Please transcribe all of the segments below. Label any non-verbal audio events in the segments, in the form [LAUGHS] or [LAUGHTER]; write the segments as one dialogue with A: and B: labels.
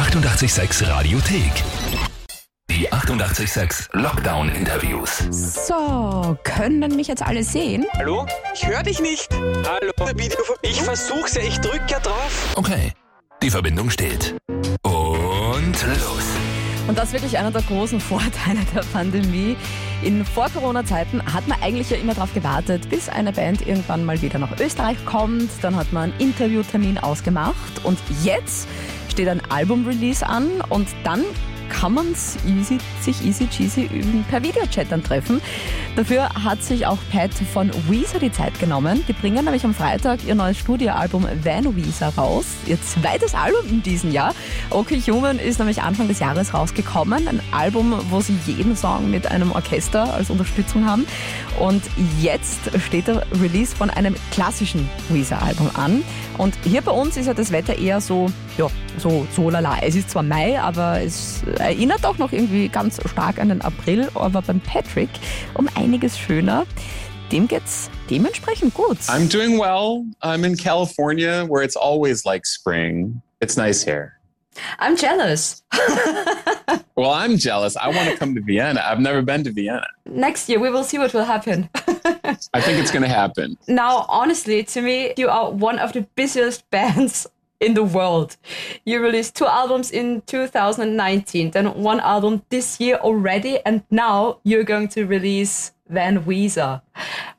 A: 886 Radiothek. Die 886 Lockdown-Interviews.
B: So, können mich jetzt alle sehen?
C: Hallo? Ich höre dich nicht. Hallo? Ich versuch's ja, ich drück ja drauf.
A: Okay, die Verbindung steht. Und los.
B: Und das ist wirklich einer der großen Vorteile der Pandemie. In Vor-Corona-Zeiten hat man eigentlich ja immer darauf gewartet, bis eine Band irgendwann mal wieder nach Österreich kommt. Dann hat man einen Interviewtermin ausgemacht. Und jetzt steht ein Album-Release an und dann kann man easy, sich easy cheesy per Videochat dann treffen. Dafür hat sich auch Pat von Weezer die Zeit genommen. Die bringen nämlich am Freitag ihr neues Studioalbum Van Weezer raus. Ihr zweites Album in diesem Jahr. Okay Human ist nämlich Anfang des Jahres rausgekommen. Ein Album, wo sie jeden Song mit einem Orchester als Unterstützung haben. Und jetzt steht der Release von einem klassischen Weezer-Album an. Und hier bei uns ist ja das Wetter eher so, ja, so, so lala. Es ist zwar Mai, aber es erinnert auch noch irgendwie ganz stark an den April, aber beim Patrick um einiges schöner. Dem geht's dementsprechend gut.
D: I'm doing well. I'm in California where it's always like spring. It's nice here.
B: I'm jealous. [LAUGHS]
D: well, I'm jealous. I want to come to Vienna. I've never been to Vienna.
B: Next year, we will see what will happen. [LAUGHS]
D: I think it's going to happen.
B: Now, honestly, to me, you are one of the busiest [LAUGHS] bands in the world. You released two albums in 2019, then one album this year already, and now you're going to release Van Weezer.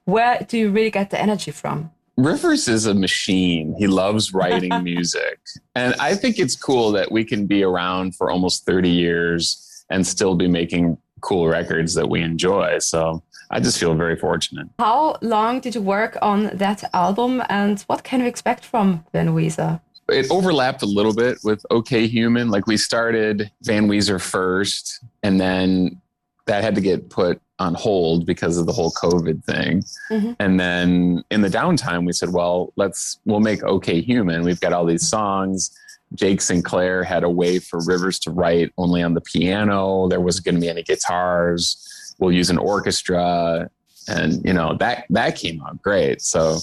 B: Where do you really get the energy from?
D: Rivers is a machine. He loves [LAUGHS] writing music. And I think it's cool that we can be around for almost 30 years and still be making cool records that we enjoy. So I just feel very fortunate.
B: How long did you work on that album and what can we expect from Van Weezer?
D: It overlapped a little bit with OK Human. Like we started Van Weezer first, and then that had to get put on hold because of the whole COVID thing. Mm-hmm. And then in the downtime, we said, well, let's, we'll make OK Human. We've got all these songs. Jake Sinclair had a way for Rivers to write only on the piano. There wasn't going to be any guitars. We'll use an orchestra. And, you know, that, that came out great. So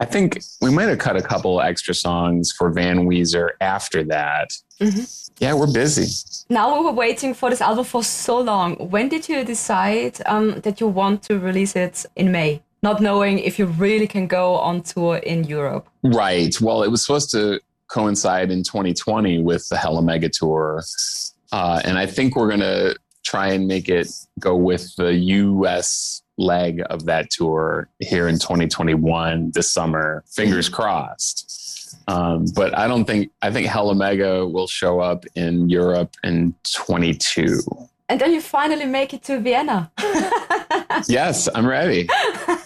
D: I think we might have cut a couple extra songs for Van Weezer after that. Mm-hmm. Yeah, we're busy.
B: Now we were waiting for this album for so long. When did you decide um, that you want to release it in May? Not knowing if you really can go on tour in Europe.
D: Right. Well, it was supposed to coincide in 2020 with the Hella Mega Tour. Uh, and I think we're going to try and make it go with the US leg of that tour here in 2021 this summer. Fingers crossed. Um, but I don't think I think Hella Mega will show up in Europe in 22.
B: And then you finally make it to Vienna. [LAUGHS]
D: yes, I'm ready.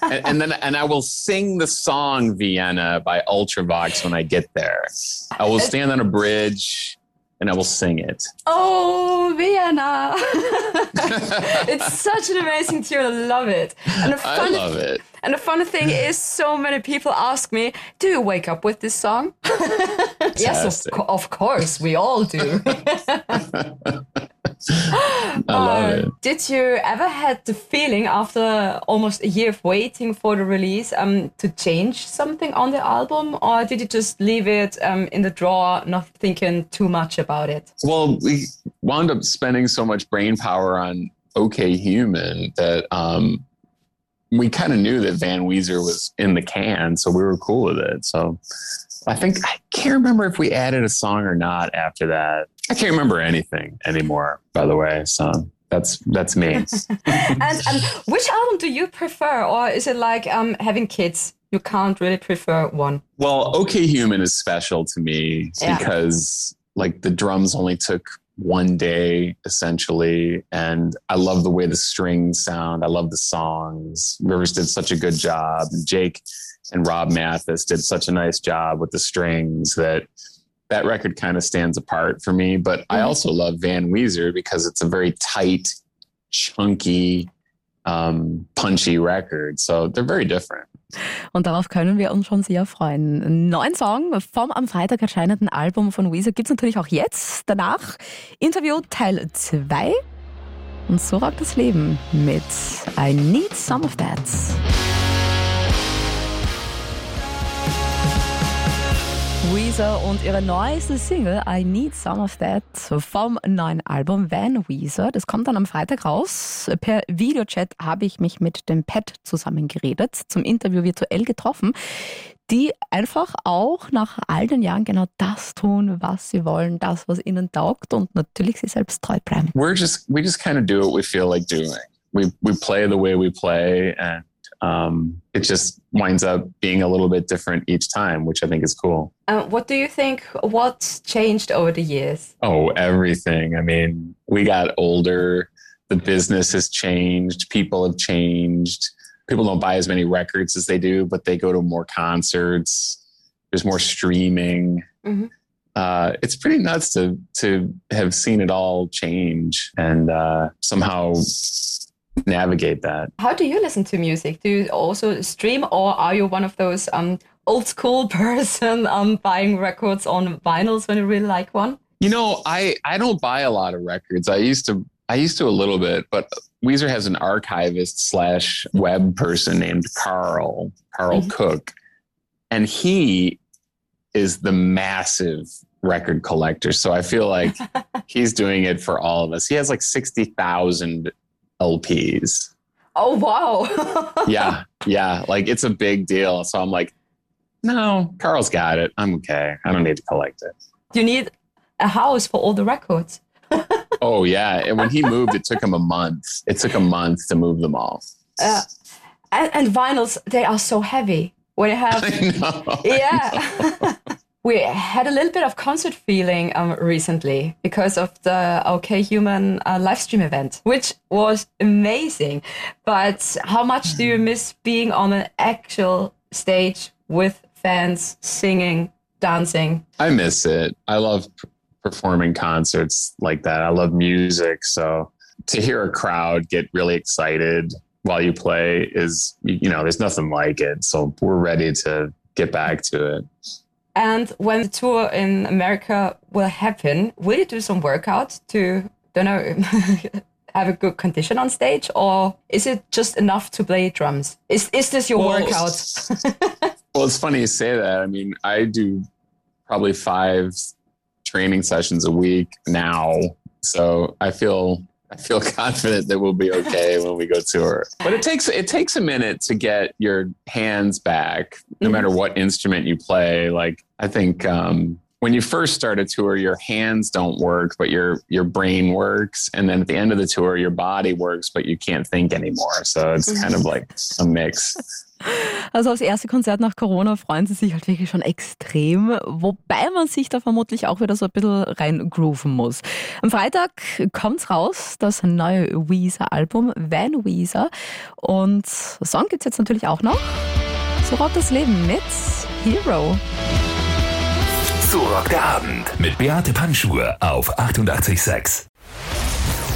D: And, and, then and I will sing the song Vienna by Ultravox when I get there. I will stand on a bridge and I will sing it.
B: Oh, Vienna! [LAUGHS] it's such an amazing tune. I love it.
D: And I love it.
B: And the funny thing is, so many people ask me, "Do you wake up with this song?" [LAUGHS] yes, of, co- of course, we all do. [LAUGHS]
D: I love uh, it.
B: Did you ever had the feeling after almost a year of waiting for the release um, to change something on the album, or did you just leave it um, in the drawer, not thinking too much about it?
D: Well, we wound up spending so much brain power on OK Human that um, we kind of knew that Van Weezer was in the can, so we were cool with it. So I think I can't remember if we added a song or not after that. I can't remember anything anymore, by the way. So that's that's me. [LAUGHS]
B: and, and which album do you prefer, or is it like um, having kids? You can't really prefer one.
D: Well, OK Human is special to me yeah. because like the drums only took one day essentially and i love the way the strings sound i love the songs rivers did such a good job and jake and rob mathes did such a nice job with the strings that that record kind of stands apart for me. But mm-hmm. I also love Van Weezer because it's a very tight, chunky, um, punchy record. So they're very different.
B: Und darauf können wir uns schon sehr freuen. Neun Song vom am Freitag erscheinenden Album von Weezer gibt es natürlich auch jetzt. Danach Interview Teil 2. Und so rockt das Leben mit I Need Some of That. Weezer und ihre neueste Single I Need Some of That vom neuen Album Van Weezer. Das kommt dann am Freitag raus. Per Videochat habe ich mich mit dem Pat zusammengeredet, zum Interview virtuell getroffen, die einfach auch nach all den Jahren genau das tun, was sie wollen, das, was ihnen taugt und natürlich sie selbst treu bleiben.
D: We're just we just kind of do what we feel like doing. We we play the way we play and um, it just winds up being a little bit different each time, which I think is cool.
B: Uh, what do you think? What's changed over the years?
D: Oh, everything. I mean, we got older, the business has changed, people have changed. People don't buy as many records as they do, but they go to more concerts. There's more streaming. Mm-hmm. Uh, it's pretty nuts to to have seen it all change and uh, somehow navigate that.
B: How do you listen to music? Do you also stream, or are you one of those um, old school [LAUGHS] person um, buying records on vinyls when you really like one?
D: You know, I I don't buy a lot of records. I used to I used to a little bit, but Weezer has an archivist slash web person named Karl Karl mm-hmm. Koch, and he is the massive record collector. So I feel like [LAUGHS] he's doing it for all of us. He has like sixty thousand LPs.
B: Oh wow. [LAUGHS]
D: yeah, yeah. Like it's a big deal. So I'm like, no, Karl's got it. I'm okay. I don't need to collect it.
B: You need a house for all the records. [LAUGHS]
D: oh yeah. And when he moved, it took him a month. It took a month to move them all.
B: Uh, and, and vinyls, they are so heavy. When you have, [LAUGHS] yeah. We had a little bit of concert feeling um, recently because of the OK Human uh, live stream event, which was amazing. But how much do you miss being on an actual stage with fans singing, dancing?
D: I miss it. I love performing concerts like that. I love music. So to hear a crowd get really excited while you play is, you know, there's nothing like it. So we're ready to get back to it.
B: And when the tour in America will happen, will you do some workouts to, don't know, [LAUGHS] have a good condition on stage, or is it just enough to play drums? Is is this your well, workout? [LAUGHS]
D: well, it's funny you say that. I mean, I do probably five training sessions a week now, so I feel I feel [LAUGHS] confident that we'll be okay when we go tour. But it takes it takes a minute to get your hands back, no matter what instrument you play. Like I think um, when you first start a tour, your hands don't work, but your your brain works, and then at the end of the tour, your body works, but you can't think anymore. So it's kind of [LAUGHS] like a mix.
B: Also aufs erste Konzert nach Corona freuen sie sich halt wirklich schon extrem, wobei man sich da vermutlich auch wieder so ein bisschen reingrooven muss. Am Freitag kommt's raus, das neue Weezer-Album Van Weezer und Song gibt's jetzt natürlich auch noch. So rockt das Leben mit Hero.
A: So rockt der Abend mit Beate Panschur auf 886.